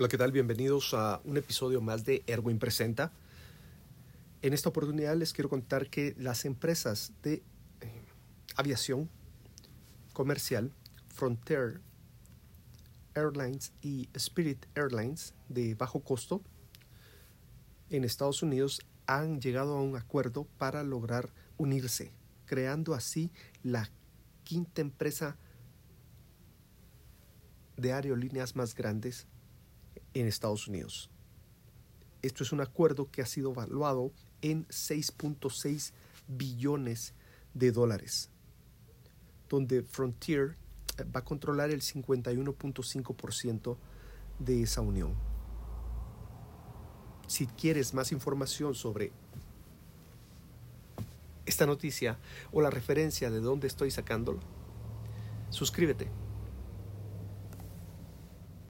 Hola, ¿qué tal? Bienvenidos a un episodio más de Erwin Presenta. En esta oportunidad les quiero contar que las empresas de eh, aviación comercial, Frontier Airlines y Spirit Airlines de bajo costo, en Estados Unidos han llegado a un acuerdo para lograr unirse, creando así la quinta empresa de aerolíneas más grandes en Estados Unidos. Esto es un acuerdo que ha sido evaluado en 6.6 billones de dólares, donde Frontier eh, va a controlar el 51.5% de esa unión. Si quieres más información sobre esta noticia o la referencia de dónde estoy sacándolo, suscríbete